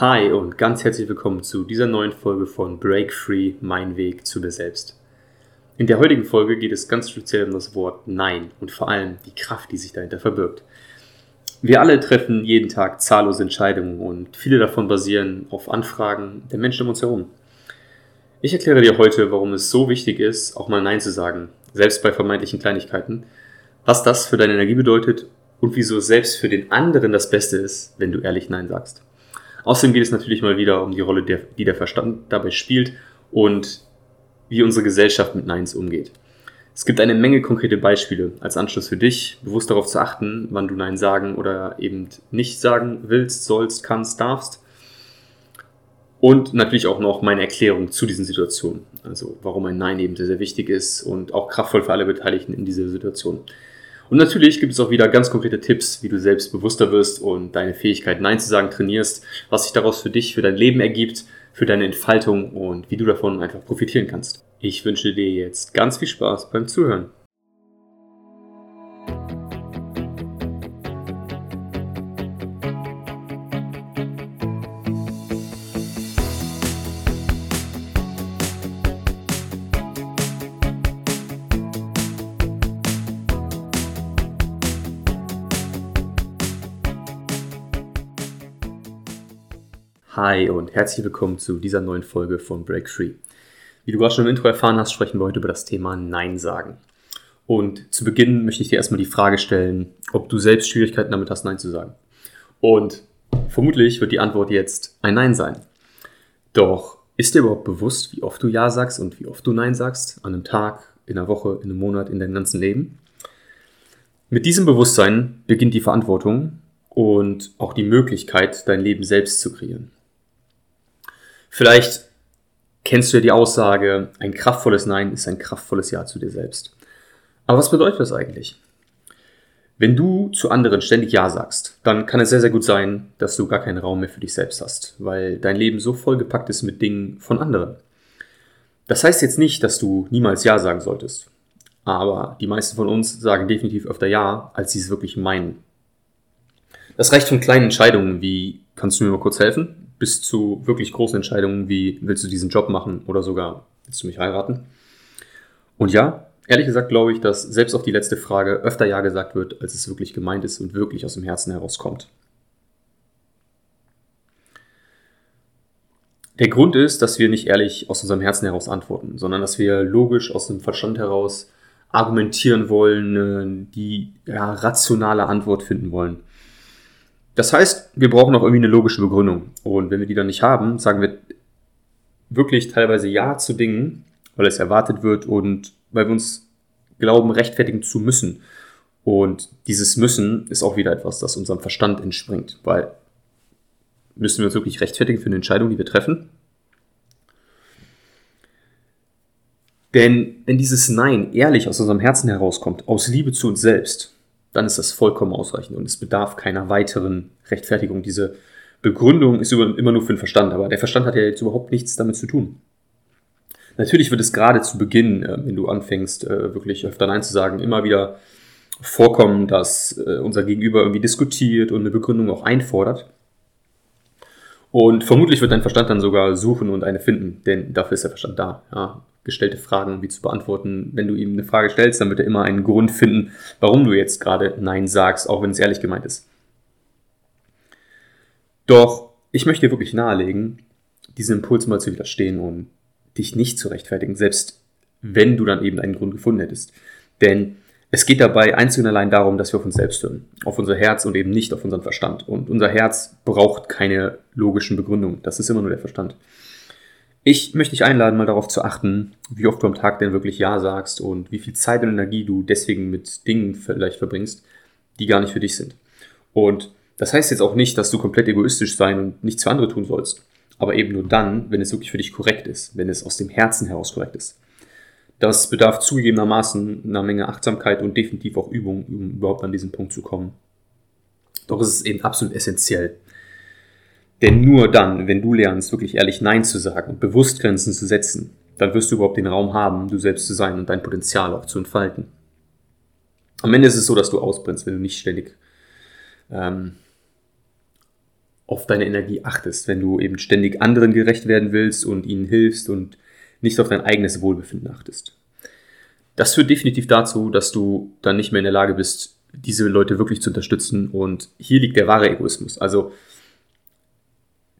Hi und ganz herzlich willkommen zu dieser neuen Folge von Break Free, mein Weg zu dir selbst. In der heutigen Folge geht es ganz speziell um das Wort Nein und vor allem die Kraft, die sich dahinter verbirgt. Wir alle treffen jeden Tag zahllose Entscheidungen und viele davon basieren auf Anfragen der Menschen um uns herum. Ich erkläre dir heute, warum es so wichtig ist, auch mal Nein zu sagen, selbst bei vermeintlichen Kleinigkeiten, was das für deine Energie bedeutet und wieso es selbst für den anderen das Beste ist, wenn du ehrlich Nein sagst. Außerdem geht es natürlich mal wieder um die Rolle, die der Verstand dabei spielt und wie unsere Gesellschaft mit Neins umgeht. Es gibt eine Menge konkrete Beispiele als Anschluss für dich, bewusst darauf zu achten, wann du Nein sagen oder eben nicht sagen willst, sollst, kannst, darfst. Und natürlich auch noch meine Erklärung zu diesen Situationen. Also warum ein Nein eben sehr, sehr wichtig ist und auch kraftvoll für alle Beteiligten in dieser Situation. Und natürlich gibt es auch wieder ganz konkrete Tipps, wie du selbst bewusster wirst und deine Fähigkeit Nein zu sagen trainierst, was sich daraus für dich, für dein Leben ergibt, für deine Entfaltung und wie du davon einfach profitieren kannst. Ich wünsche dir jetzt ganz viel Spaß beim Zuhören. Hi und herzlich willkommen zu dieser neuen Folge von Break Free. Wie du gerade schon im Intro erfahren hast, sprechen wir heute über das Thema Nein sagen. Und zu Beginn möchte ich dir erstmal die Frage stellen, ob du selbst Schwierigkeiten damit hast, Nein zu sagen. Und vermutlich wird die Antwort jetzt ein Nein sein. Doch ist dir überhaupt bewusst, wie oft du Ja sagst und wie oft du Nein sagst? An einem Tag, in einer Woche, in einem Monat, in deinem ganzen Leben? Mit diesem Bewusstsein beginnt die Verantwortung und auch die Möglichkeit, dein Leben selbst zu kreieren. Vielleicht kennst du ja die Aussage, ein kraftvolles Nein ist ein kraftvolles Ja zu dir selbst. Aber was bedeutet das eigentlich? Wenn du zu anderen ständig Ja sagst, dann kann es sehr, sehr gut sein, dass du gar keinen Raum mehr für dich selbst hast, weil dein Leben so vollgepackt ist mit Dingen von anderen. Das heißt jetzt nicht, dass du niemals Ja sagen solltest. Aber die meisten von uns sagen definitiv öfter Ja, als sie es wirklich meinen. Das reicht von kleinen Entscheidungen wie, kannst du mir mal kurz helfen? Bis zu wirklich großen Entscheidungen wie, willst du diesen Job machen oder sogar, willst du mich heiraten? Und ja, ehrlich gesagt glaube ich, dass selbst auf die letzte Frage öfter Ja gesagt wird, als es wirklich gemeint ist und wirklich aus dem Herzen herauskommt. Der Grund ist, dass wir nicht ehrlich aus unserem Herzen heraus antworten, sondern dass wir logisch aus dem Verstand heraus argumentieren wollen, die ja, rationale Antwort finden wollen. Das heißt, wir brauchen auch irgendwie eine logische Begründung. Und wenn wir die dann nicht haben, sagen wir wirklich teilweise Ja zu Dingen, weil es erwartet wird und weil wir uns glauben, rechtfertigen zu müssen. Und dieses Müssen ist auch wieder etwas, das unserem Verstand entspringt, weil müssen wir uns wirklich rechtfertigen für eine Entscheidung, die wir treffen? Denn wenn dieses Nein ehrlich aus unserem Herzen herauskommt, aus Liebe zu uns selbst, dann ist das vollkommen ausreichend und es bedarf keiner weiteren Rechtfertigung. Diese Begründung ist immer nur für den Verstand, aber der Verstand hat ja jetzt überhaupt nichts damit zu tun. Natürlich wird es gerade zu Beginn, äh, wenn du anfängst, äh, wirklich öfter Nein zu sagen, immer wieder vorkommen, dass äh, unser Gegenüber irgendwie diskutiert und eine Begründung auch einfordert. Und vermutlich wird dein Verstand dann sogar suchen und eine finden, denn dafür ist der Verstand da. Ja, gestellte Fragen wie zu beantworten. Wenn du ihm eine Frage stellst, dann wird er immer einen Grund finden, warum du jetzt gerade Nein sagst, auch wenn es ehrlich gemeint ist. Doch ich möchte dir wirklich nahelegen, diesen Impuls mal zu widerstehen und dich nicht zu rechtfertigen, selbst wenn du dann eben einen Grund gefunden hättest. Denn es geht dabei einzig und allein darum, dass wir auf uns selbst hören, auf unser Herz und eben nicht auf unseren Verstand. Und unser Herz braucht keine logischen Begründungen, das ist immer nur der Verstand. Ich möchte dich einladen, mal darauf zu achten, wie oft du am Tag denn wirklich Ja sagst und wie viel Zeit und Energie du deswegen mit Dingen vielleicht verbringst, die gar nicht für dich sind. Und das heißt jetzt auch nicht, dass du komplett egoistisch sein und nichts für andere tun sollst, aber eben nur dann, wenn es wirklich für dich korrekt ist, wenn es aus dem Herzen heraus korrekt ist. Das bedarf zugegebenermaßen einer Menge Achtsamkeit und definitiv auch Übung, um überhaupt an diesen Punkt zu kommen. Doch es ist eben absolut essentiell, denn nur dann, wenn du lernst, wirklich ehrlich Nein zu sagen und bewusst Grenzen zu setzen, dann wirst du überhaupt den Raum haben, du selbst zu sein und dein Potenzial auch zu entfalten. Am Ende ist es so, dass du ausbrennst, wenn du nicht ständig ähm, auf deine Energie achtest, wenn du eben ständig anderen gerecht werden willst und ihnen hilfst und nicht auf dein eigenes Wohlbefinden achtest. Das führt definitiv dazu, dass du dann nicht mehr in der Lage bist, diese Leute wirklich zu unterstützen. Und hier liegt der wahre Egoismus. Also,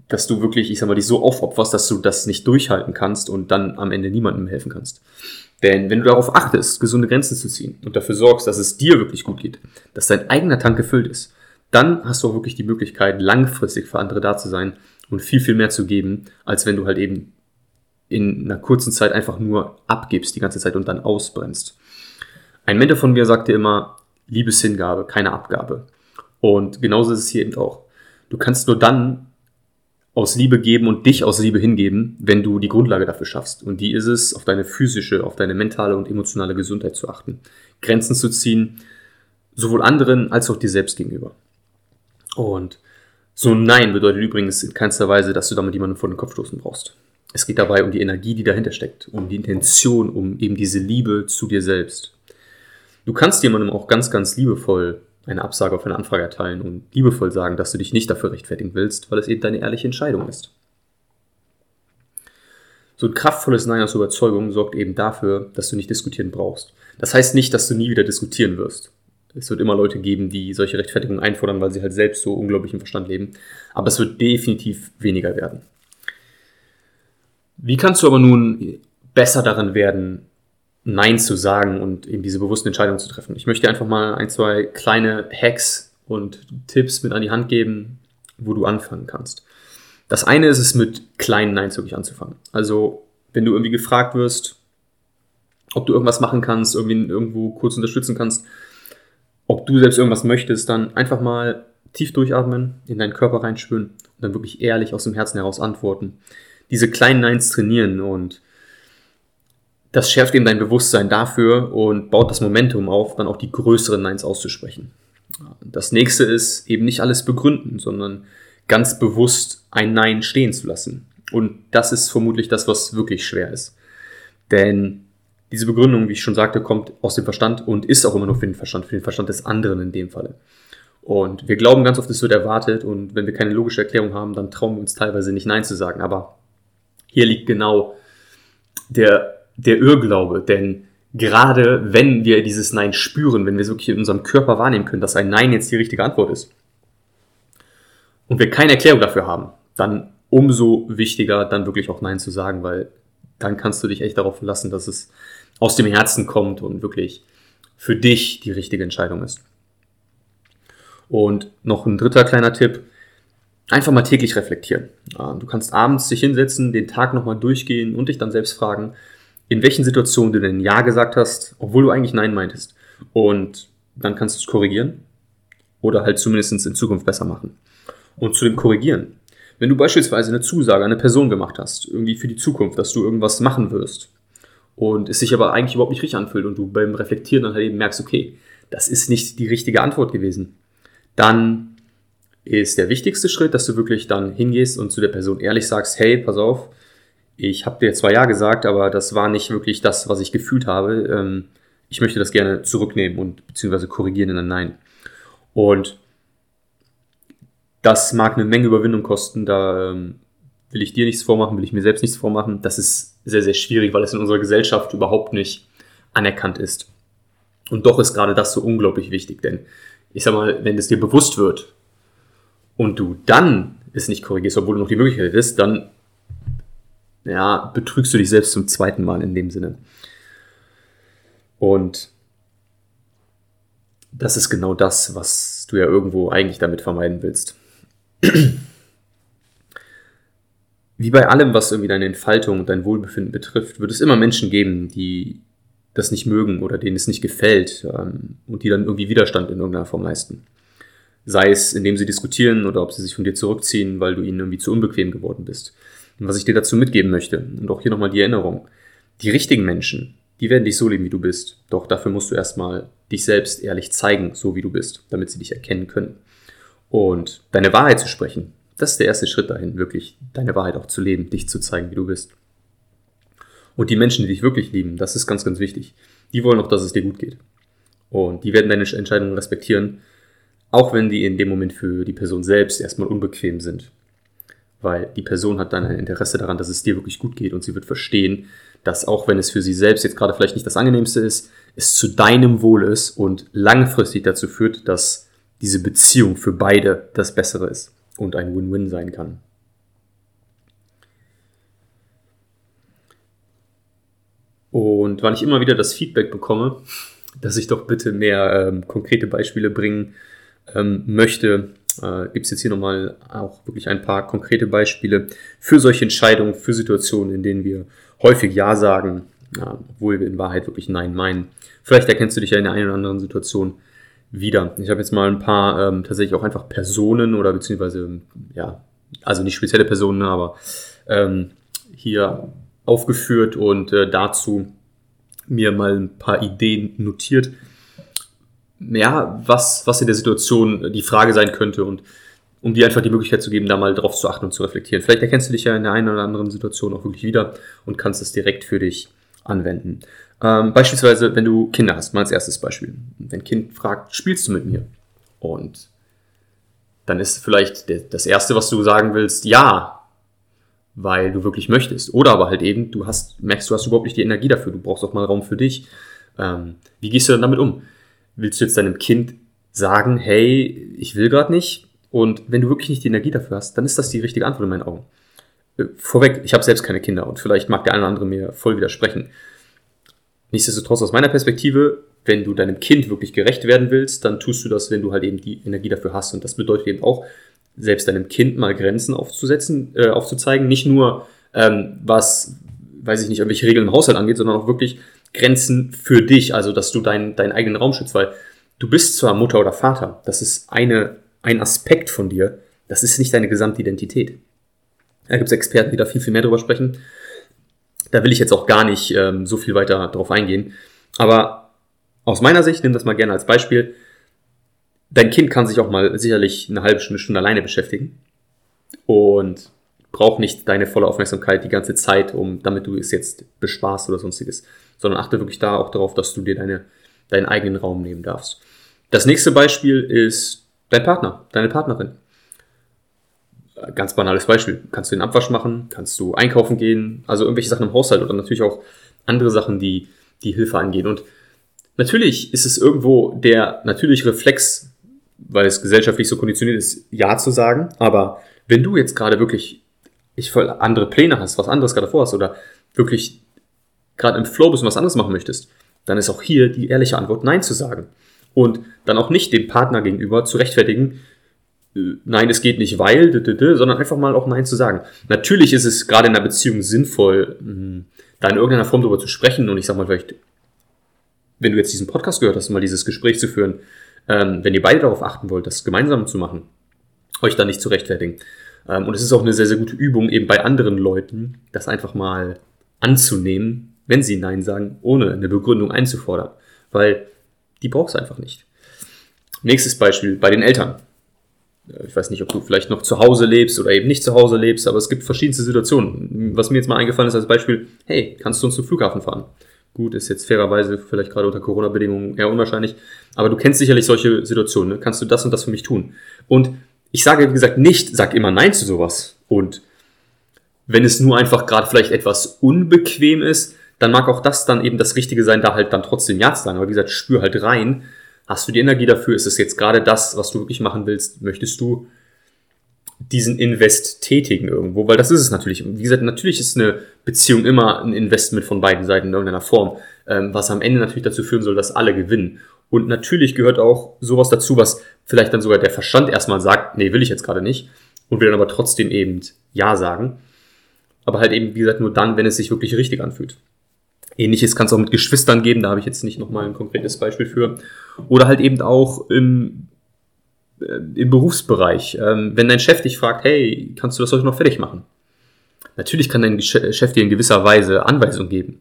dass du wirklich, ich sag mal, dich so aufopferst, dass du das nicht durchhalten kannst und dann am Ende niemandem helfen kannst. Denn wenn du darauf achtest, gesunde Grenzen zu ziehen und dafür sorgst, dass es dir wirklich gut geht, dass dein eigener Tank gefüllt ist, dann hast du auch wirklich die Möglichkeit, langfristig für andere da zu sein und viel, viel mehr zu geben, als wenn du halt eben in einer kurzen Zeit einfach nur abgibst die ganze Zeit und dann ausbrennst. Ein Mentor von mir sagte immer, Liebeshingabe, keine Abgabe. Und genauso ist es hier eben auch. Du kannst nur dann aus Liebe geben und dich aus Liebe hingeben, wenn du die Grundlage dafür schaffst. Und die ist es, auf deine physische, auf deine mentale und emotionale Gesundheit zu achten. Grenzen zu ziehen, sowohl anderen als auch dir selbst gegenüber. Und so ein Nein bedeutet übrigens in keinster Weise, dass du damit jemanden vor den Kopf stoßen brauchst. Es geht dabei um die Energie, die dahinter steckt, um die Intention, um eben diese Liebe zu dir selbst. Du kannst jemandem auch ganz, ganz liebevoll eine Absage auf eine Anfrage erteilen und liebevoll sagen, dass du dich nicht dafür rechtfertigen willst, weil es eben deine ehrliche Entscheidung ist. So ein kraftvolles Nein aus Überzeugung sorgt eben dafür, dass du nicht diskutieren brauchst. Das heißt nicht, dass du nie wieder diskutieren wirst. Es wird immer Leute geben, die solche Rechtfertigungen einfordern, weil sie halt selbst so unglaublich im Verstand leben. Aber es wird definitiv weniger werden. Wie kannst du aber nun besser darin werden, Nein zu sagen und eben diese bewussten Entscheidungen zu treffen? Ich möchte einfach mal ein, zwei kleine Hacks und Tipps mit an die Hand geben, wo du anfangen kannst. Das eine ist es, mit kleinen Neins wirklich anzufangen. Also, wenn du irgendwie gefragt wirst, ob du irgendwas machen kannst, irgendwie irgendwo kurz unterstützen kannst, ob du selbst irgendwas möchtest, dann einfach mal tief durchatmen, in deinen Körper reinspüren und dann wirklich ehrlich aus dem Herzen heraus antworten diese kleinen Neins trainieren und das schärft eben dein Bewusstsein dafür und baut das Momentum auf, dann auch die größeren Neins auszusprechen. Das nächste ist eben nicht alles begründen, sondern ganz bewusst ein Nein stehen zu lassen. Und das ist vermutlich das, was wirklich schwer ist. Denn diese Begründung, wie ich schon sagte, kommt aus dem Verstand und ist auch immer nur für den Verstand, für den Verstand des anderen in dem Falle. Und wir glauben ganz oft, es wird erwartet und wenn wir keine logische Erklärung haben, dann trauen wir uns teilweise nicht Nein zu sagen. Aber hier liegt genau der, der Irrglaube, denn gerade wenn wir dieses Nein spüren, wenn wir es wirklich in unserem Körper wahrnehmen können, dass ein Nein jetzt die richtige Antwort ist und wir keine Erklärung dafür haben, dann umso wichtiger, dann wirklich auch Nein zu sagen, weil dann kannst du dich echt darauf verlassen, dass es aus dem Herzen kommt und wirklich für dich die richtige Entscheidung ist. Und noch ein dritter kleiner Tipp, einfach mal täglich reflektieren. Du kannst abends dich hinsetzen, den Tag nochmal durchgehen und dich dann selbst fragen, in welchen Situationen du denn Ja gesagt hast, obwohl du eigentlich Nein meintest. Und dann kannst du es korrigieren oder halt zumindest in Zukunft besser machen. Und zu dem Korrigieren. Wenn du beispielsweise eine Zusage an eine Person gemacht hast, irgendwie für die Zukunft, dass du irgendwas machen wirst und es sich aber eigentlich überhaupt nicht richtig anfühlt und du beim Reflektieren dann halt eben merkst, okay, das ist nicht die richtige Antwort gewesen, dann ist der wichtigste Schritt, dass du wirklich dann hingehst und zu der Person ehrlich sagst, hey, pass auf, ich habe dir zwar ja gesagt, aber das war nicht wirklich das, was ich gefühlt habe. Ähm, ich möchte das gerne zurücknehmen und beziehungsweise korrigieren in ein Nein. Und das mag eine Menge Überwindung kosten, da ähm, will ich dir nichts vormachen, will ich mir selbst nichts vormachen. Das ist sehr, sehr schwierig, weil es in unserer Gesellschaft überhaupt nicht anerkannt ist. Und doch ist gerade das so unglaublich wichtig, denn ich sag mal, wenn es dir bewusst wird, und du dann es nicht korrigierst, obwohl du noch die Möglichkeit hättest, dann ja, betrügst du dich selbst zum zweiten Mal in dem Sinne. Und das ist genau das, was du ja irgendwo eigentlich damit vermeiden willst. Wie bei allem, was irgendwie deine Entfaltung und dein Wohlbefinden betrifft, wird es immer Menschen geben, die das nicht mögen oder denen es nicht gefällt ähm, und die dann irgendwie Widerstand in irgendeiner Form leisten. Sei es, indem sie diskutieren oder ob sie sich von dir zurückziehen, weil du ihnen irgendwie zu unbequem geworden bist. Und was ich dir dazu mitgeben möchte, und auch hier nochmal die Erinnerung, die richtigen Menschen, die werden dich so lieben, wie du bist. Doch dafür musst du erstmal dich selbst ehrlich zeigen, so wie du bist, damit sie dich erkennen können. Und deine Wahrheit zu sprechen, das ist der erste Schritt dahin, wirklich deine Wahrheit auch zu leben, dich zu zeigen, wie du bist. Und die Menschen, die dich wirklich lieben, das ist ganz, ganz wichtig. Die wollen auch, dass es dir gut geht. Und die werden deine Entscheidungen respektieren Auch wenn die in dem Moment für die Person selbst erstmal unbequem sind. Weil die Person hat dann ein Interesse daran, dass es dir wirklich gut geht und sie wird verstehen, dass auch wenn es für sie selbst jetzt gerade vielleicht nicht das angenehmste ist, es zu deinem Wohl ist und langfristig dazu führt, dass diese Beziehung für beide das Bessere ist und ein Win-Win sein kann. Und weil ich immer wieder das Feedback bekomme, dass ich doch bitte mehr ähm, konkrete Beispiele bringen ähm, möchte, äh, gibt es jetzt hier nochmal auch wirklich ein paar konkrete Beispiele für solche Entscheidungen, für Situationen, in denen wir häufig Ja sagen, äh, obwohl wir in Wahrheit wirklich Nein meinen. Vielleicht erkennst du dich ja in der einen oder anderen Situation wieder. Ich habe jetzt mal ein paar ähm, tatsächlich auch einfach Personen oder beziehungsweise, ja, also nicht spezielle Personen, aber ähm, hier aufgeführt und äh, dazu mir mal ein paar Ideen notiert. Ja, was, was in der Situation die Frage sein könnte und um dir einfach die Möglichkeit zu geben, da mal drauf zu achten und zu reflektieren. Vielleicht erkennst du dich ja in der einen oder anderen Situation auch wirklich wieder und kannst es direkt für dich anwenden. Ähm, beispielsweise, wenn du Kinder hast, mal als erstes Beispiel. Wenn ein Kind fragt, spielst du mit mir? Und dann ist vielleicht das Erste, was du sagen willst, ja, weil du wirklich möchtest. Oder aber halt eben, du hast, merkst, du hast überhaupt nicht die Energie dafür, du brauchst auch mal Raum für dich. Ähm, wie gehst du dann damit um? Willst du jetzt deinem Kind sagen, hey, ich will gerade nicht? Und wenn du wirklich nicht die Energie dafür hast, dann ist das die richtige Antwort in meinen Augen. Äh, vorweg, ich habe selbst keine Kinder und vielleicht mag der eine oder andere mir voll widersprechen. Nichtsdestotrotz aus meiner Perspektive, wenn du deinem Kind wirklich gerecht werden willst, dann tust du das, wenn du halt eben die Energie dafür hast. Und das bedeutet eben auch, selbst deinem Kind mal Grenzen aufzusetzen, äh, aufzuzeigen. Nicht nur, ähm, was, weiß ich nicht, irgendwelche Regeln im Haushalt angeht, sondern auch wirklich Grenzen für dich, also dass du deinen, deinen eigenen Raum schützt, weil du bist zwar Mutter oder Vater, das ist eine, ein Aspekt von dir, das ist nicht deine Gesamtidentität. Da gibt es Experten, die da viel, viel mehr drüber sprechen. Da will ich jetzt auch gar nicht ähm, so viel weiter drauf eingehen. Aber aus meiner Sicht, nimm das mal gerne als Beispiel, dein Kind kann sich auch mal sicherlich eine halbe Stunde, Stunde alleine beschäftigen und braucht nicht deine volle Aufmerksamkeit die ganze Zeit, um, damit du es jetzt bespaßt oder sonstiges, sondern achte wirklich da auch darauf, dass du dir deine, deinen eigenen Raum nehmen darfst. Das nächste Beispiel ist dein Partner, deine Partnerin. Ganz banales Beispiel. Kannst du den Abwasch machen? Kannst du einkaufen gehen? Also irgendwelche Sachen im Haushalt oder natürlich auch andere Sachen, die, die Hilfe angehen. Und natürlich ist es irgendwo der natürliche Reflex weil es gesellschaftlich so konditioniert ist, Ja zu sagen. Aber wenn du jetzt gerade wirklich ich voll andere Pläne hast, was anderes gerade vorhast oder wirklich gerade im Flow bist und was anderes machen möchtest, dann ist auch hier die ehrliche Antwort Nein zu sagen. Und dann auch nicht dem Partner gegenüber zu rechtfertigen, äh, nein, es geht nicht, weil, sondern einfach mal auch Nein zu sagen. Natürlich ist es gerade in einer Beziehung sinnvoll, hm, da in irgendeiner Form darüber zu sprechen und ich sag mal vielleicht, wenn du jetzt diesen Podcast gehört hast, mal dieses Gespräch zu führen, ähm, wenn ihr beide darauf achten wollt, das gemeinsam zu machen, euch da nicht zu rechtfertigen. Ähm, und es ist auch eine sehr, sehr gute Übung, eben bei anderen Leuten, das einfach mal anzunehmen, wenn sie Nein sagen, ohne eine Begründung einzufordern. Weil die brauchst du einfach nicht. Nächstes Beispiel bei den Eltern. Äh, ich weiß nicht, ob du vielleicht noch zu Hause lebst oder eben nicht zu Hause lebst, aber es gibt verschiedenste Situationen. Was mir jetzt mal eingefallen ist als Beispiel, hey, kannst du uns zum Flughafen fahren? Gut, ist jetzt fairerweise vielleicht gerade unter Corona-Bedingungen eher unwahrscheinlich. Aber du kennst sicherlich solche Situationen. Ne? Kannst du das und das für mich tun? Und ich sage, wie gesagt, nicht, sag immer Nein zu sowas. Und wenn es nur einfach gerade vielleicht etwas unbequem ist, dann mag auch das dann eben das Richtige sein, da halt dann trotzdem Ja zu sagen. Aber wie gesagt, spür halt rein. Hast du die Energie dafür? Ist es jetzt gerade das, was du wirklich machen willst? Möchtest du diesen Invest tätigen irgendwo, weil das ist es natürlich. Wie gesagt, natürlich ist eine Beziehung immer ein Investment von beiden Seiten in irgendeiner Form, ähm, was am Ende natürlich dazu führen soll, dass alle gewinnen. Und natürlich gehört auch sowas dazu, was vielleicht dann sogar der Verstand erstmal sagt, nee, will ich jetzt gerade nicht, und will dann aber trotzdem eben Ja sagen. Aber halt eben, wie gesagt, nur dann, wenn es sich wirklich richtig anfühlt. Ähnliches kann es auch mit Geschwistern geben, da habe ich jetzt nicht nochmal ein konkretes Beispiel für. Oder halt eben auch im äh, im Berufsbereich, ähm, wenn dein Chef dich fragt, hey, kannst du das heute noch fertig machen? Natürlich kann dein Chef dir in gewisser Weise Anweisungen geben.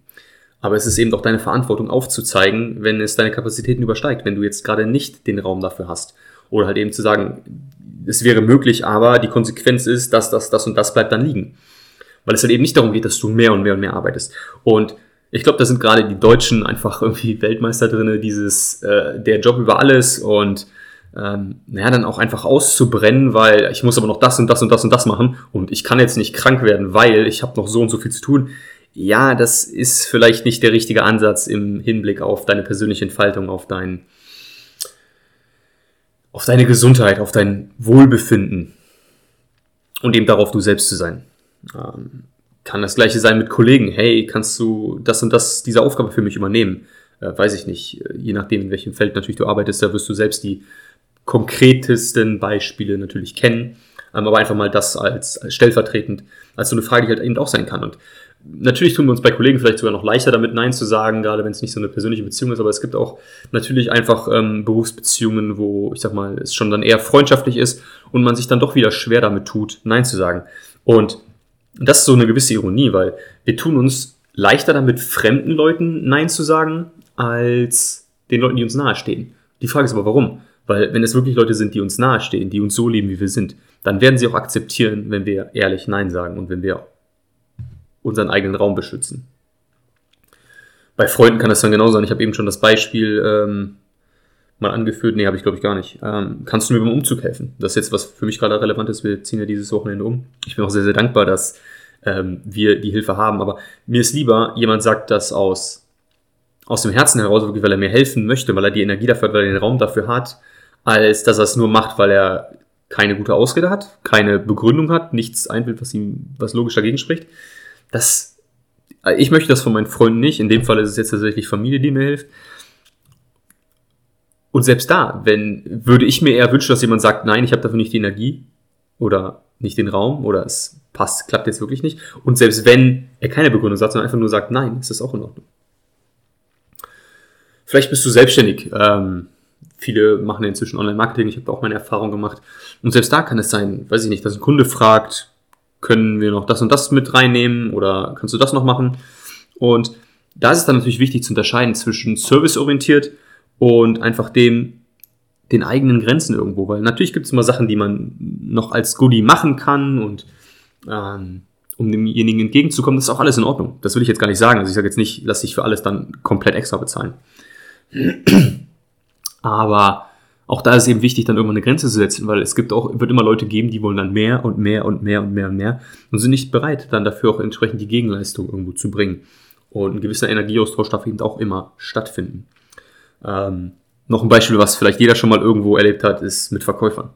Aber es ist eben auch deine Verantwortung aufzuzeigen, wenn es deine Kapazitäten übersteigt, wenn du jetzt gerade nicht den Raum dafür hast. Oder halt eben zu sagen, es wäre möglich, aber die Konsequenz ist, dass das, das und das bleibt dann liegen. Weil es halt eben nicht darum geht, dass du mehr und mehr und mehr arbeitest. Und ich glaube, da sind gerade die Deutschen einfach irgendwie Weltmeister drinne, dieses, äh, der Job über alles und ähm, naja, dann auch einfach auszubrennen, weil ich muss aber noch das und das und das und das machen und ich kann jetzt nicht krank werden, weil ich habe noch so und so viel zu tun. Ja, das ist vielleicht nicht der richtige Ansatz im Hinblick auf deine persönliche Entfaltung, auf dein, auf deine Gesundheit, auf dein Wohlbefinden und eben darauf, du selbst zu sein. Ähm, kann das gleiche sein mit Kollegen. Hey, kannst du das und das, diese Aufgabe für mich übernehmen? Äh, weiß ich nicht. Je nachdem, in welchem Feld natürlich du arbeitest, da wirst du selbst die konkretesten Beispiele natürlich kennen. Ähm, aber einfach mal das als, als stellvertretend, als so eine Frage, die halt eben auch sein kann. Und natürlich tun wir uns bei Kollegen vielleicht sogar noch leichter damit Nein zu sagen, gerade wenn es nicht so eine persönliche Beziehung ist, aber es gibt auch natürlich einfach ähm, Berufsbeziehungen, wo ich sag mal, es schon dann eher freundschaftlich ist und man sich dann doch wieder schwer damit tut, Nein zu sagen. Und das ist so eine gewisse Ironie, weil wir tun uns leichter damit, fremden Leuten Nein zu sagen, als den Leuten, die uns nahestehen. Die Frage ist aber, warum? Weil wenn es wirklich Leute sind, die uns nahestehen, die uns so lieben, wie wir sind, dann werden sie auch akzeptieren, wenn wir ehrlich Nein sagen und wenn wir unseren eigenen Raum beschützen. Bei Freunden kann das dann genau sein. Ich habe eben schon das Beispiel ähm, mal angeführt. Nee, habe ich glaube ich gar nicht. Ähm, kannst du mir beim Umzug helfen? Das ist jetzt, was für mich gerade relevant ist. Wir ziehen ja dieses Wochenende um. Ich bin auch sehr, sehr dankbar, dass ähm, wir die Hilfe haben. Aber mir ist lieber, jemand sagt das aus, aus dem Herzen heraus, wirklich, weil er mir helfen möchte, weil er die Energie dafür hat, weil er den Raum dafür hat, als dass er es nur macht, weil er keine gute Ausrede hat, keine Begründung hat, nichts einfällt, was ihm, was logisch dagegen spricht das, ich möchte das von meinen Freunden nicht. In dem Fall ist es jetzt tatsächlich Familie, die mir hilft. Und selbst da, wenn, würde ich mir eher wünschen, dass jemand sagt, nein, ich habe dafür nicht die Energie oder nicht den Raum oder es passt, klappt jetzt wirklich nicht. Und selbst wenn er keine Begründung sagt, sondern einfach nur sagt, nein, ist das auch in Ordnung. Vielleicht bist du selbstständig. Ähm, viele machen inzwischen Online-Marketing. Ich habe auch meine Erfahrung gemacht. Und selbst da kann es sein, weiß ich nicht, dass ein Kunde fragt, können wir noch das und das mit reinnehmen oder kannst du das noch machen? Und da ist es dann natürlich wichtig zu unterscheiden zwischen serviceorientiert und einfach dem, den eigenen Grenzen irgendwo, weil natürlich gibt es immer Sachen, die man noch als Goodie machen kann und ähm, um demjenigen entgegenzukommen, das ist auch alles in Ordnung. Das will ich jetzt gar nicht sagen. Also ich sage jetzt nicht, lass dich für alles dann komplett extra bezahlen. Aber auch da ist es eben wichtig, dann irgendwann eine Grenze zu setzen, weil es gibt auch, wird immer Leute geben, die wollen dann mehr und mehr und mehr und mehr und mehr und sind nicht bereit, dann dafür auch entsprechend die Gegenleistung irgendwo zu bringen. Und ein gewisser Energieaustausch darf eben auch immer stattfinden. Ähm, noch ein Beispiel, was vielleicht jeder schon mal irgendwo erlebt hat, ist mit Verkäufern.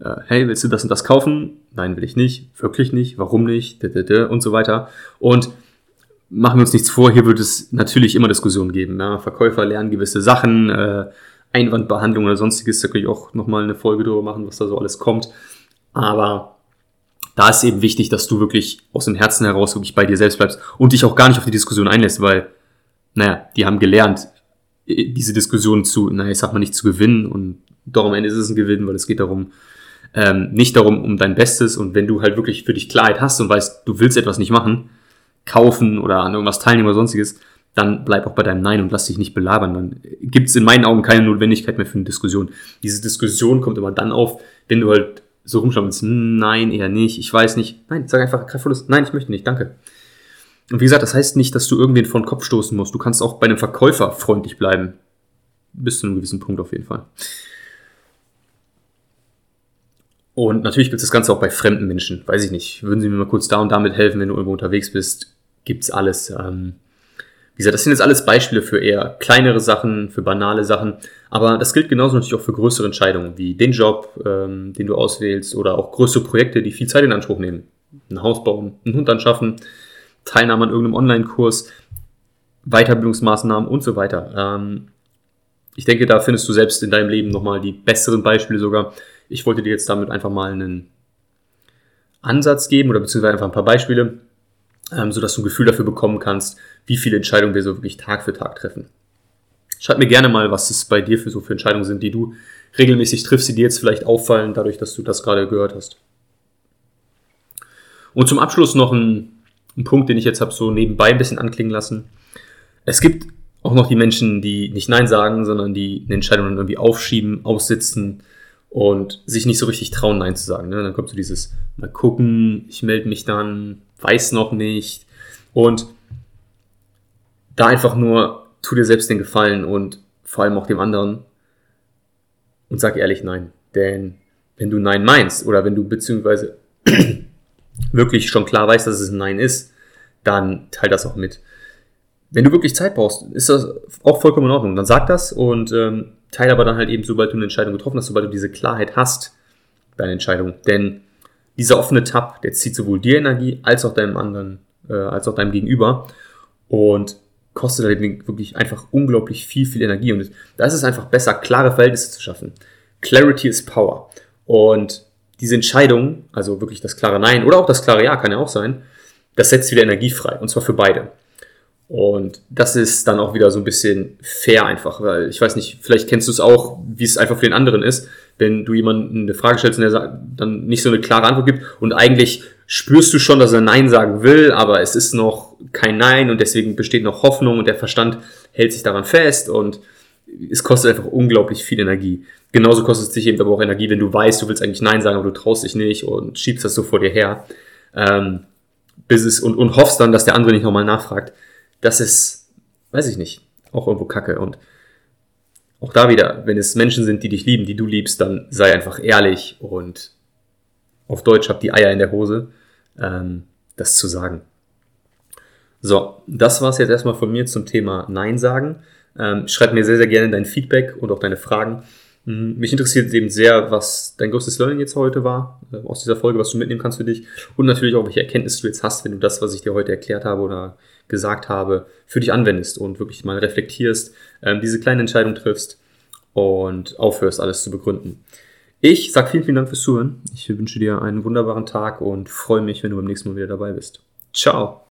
Äh, hey, willst du das und das kaufen? Nein, will ich nicht. Wirklich nicht. Warum nicht? Und so weiter. Und machen wir uns nichts vor, hier wird es natürlich immer Diskussionen geben. Ja? Verkäufer lernen gewisse Sachen, äh, Einwandbehandlung oder sonstiges, da könnte ich auch nochmal eine Folge drüber machen, was da so alles kommt. Aber da ist eben wichtig, dass du wirklich aus dem Herzen heraus wirklich bei dir selbst bleibst und dich auch gar nicht auf die Diskussion einlässt, weil, naja, die haben gelernt, diese Diskussion zu, naja, ich sag mal nicht zu gewinnen und doch am Ende ist es ein Gewinn, weil es geht darum, ähm, nicht darum, um dein Bestes und wenn du halt wirklich für dich Klarheit hast und weißt, du willst etwas nicht machen, kaufen oder an irgendwas teilnehmen oder sonstiges, dann bleib auch bei deinem Nein und lass dich nicht belabern. Dann gibt es in meinen Augen keine Notwendigkeit mehr für eine Diskussion. Diese Diskussion kommt immer dann auf, wenn du halt so rumschaust, nein, eher nicht, ich weiß nicht. Nein, sag einfach kraftvolles, nein, ich möchte nicht, danke. Und wie gesagt, das heißt nicht, dass du irgendwen vor den Kopf stoßen musst. Du kannst auch bei einem Verkäufer freundlich bleiben. Bis zu einem gewissen Punkt auf jeden Fall. Und natürlich gibt es das Ganze auch bei fremden Menschen. Weiß ich nicht. Würden sie mir mal kurz da und damit helfen, wenn du irgendwo unterwegs bist? Gibt's alles. Ähm, wie gesagt, das sind jetzt alles Beispiele für eher kleinere Sachen, für banale Sachen. Aber das gilt genauso natürlich auch für größere Entscheidungen, wie den Job, ähm, den du auswählst, oder auch größere Projekte, die viel Zeit in Anspruch nehmen. Ein Haus bauen, einen Hund anschaffen, Teilnahme an irgendeinem Online-Kurs, Weiterbildungsmaßnahmen und so weiter. Ähm, ich denke, da findest du selbst in deinem Leben nochmal die besseren Beispiele sogar. Ich wollte dir jetzt damit einfach mal einen Ansatz geben oder beziehungsweise einfach ein paar Beispiele, ähm, sodass du ein Gefühl dafür bekommen kannst, wie viele Entscheidungen wir so wirklich Tag für Tag treffen. Schreib mir gerne mal, was es bei dir für so für Entscheidungen sind, die du regelmäßig triffst, die dir jetzt vielleicht auffallen, dadurch, dass du das gerade gehört hast. Und zum Abschluss noch ein, ein Punkt, den ich jetzt habe so nebenbei ein bisschen anklingen lassen. Es gibt auch noch die Menschen, die nicht Nein sagen, sondern die eine Entscheidung dann irgendwie aufschieben, aussitzen und sich nicht so richtig trauen, Nein zu sagen. Ne? Dann kommt so dieses, mal gucken, ich melde mich dann, weiß noch nicht. Und da einfach nur, tu dir selbst den Gefallen und vor allem auch dem anderen. und sag ehrlich Nein. Denn wenn du Nein meinst oder wenn du beziehungsweise wirklich schon klar weißt, dass es ein Nein ist, dann teil das auch mit. Wenn du wirklich Zeit brauchst, ist das auch vollkommen in Ordnung. Dann sag das und ähm, teile aber dann halt eben, sobald du eine Entscheidung getroffen hast, sobald du diese Klarheit hast, deine Entscheidung. Denn dieser offene Tab, der zieht sowohl dir Energie als auch deinem anderen, äh, als auch deinem Gegenüber und kostet halt wirklich einfach unglaublich viel, viel Energie. Und da ist es einfach besser, klare Verhältnisse zu schaffen. Clarity is Power. Und diese Entscheidung, also wirklich das klare Nein oder auch das klare Ja kann ja auch sein, das setzt wieder Energie frei. Und zwar für beide. Und das ist dann auch wieder so ein bisschen fair einfach, weil ich weiß nicht, vielleicht kennst du es auch, wie es einfach für den anderen ist, wenn du jemanden eine Frage stellst und der dann nicht so eine klare Antwort gibt und eigentlich spürst du schon, dass er Nein sagen will, aber es ist noch kein Nein und deswegen besteht noch Hoffnung und der Verstand hält sich daran fest und es kostet einfach unglaublich viel Energie. Genauso kostet es dich eben aber auch Energie, wenn du weißt, du willst eigentlich Nein sagen, aber du traust dich nicht und schiebst das so vor dir her. Ähm, bis es und, und hoffst dann, dass der andere nicht nochmal nachfragt das ist, weiß ich nicht, auch irgendwo Kacke. Und auch da wieder, wenn es Menschen sind, die dich lieben, die du liebst, dann sei einfach ehrlich und auf Deutsch hab die Eier in der Hose, ähm, das zu sagen. So, das war's jetzt erstmal von mir zum Thema Nein sagen. Ähm, schreib mir sehr, sehr gerne dein Feedback und auch deine Fragen. Mhm. Mich interessiert eben sehr, was dein größtes Learning jetzt heute war, äh, aus dieser Folge, was du mitnehmen kannst für dich und natürlich auch, welche Erkenntnisse du jetzt hast, wenn du das, was ich dir heute erklärt habe oder gesagt habe, für dich anwendest und wirklich mal reflektierst, ähm, diese kleine Entscheidung triffst und aufhörst, alles zu begründen. Ich sage vielen, vielen Dank fürs Zuhören. Ich wünsche dir einen wunderbaren Tag und freue mich, wenn du beim nächsten Mal wieder dabei bist. Ciao!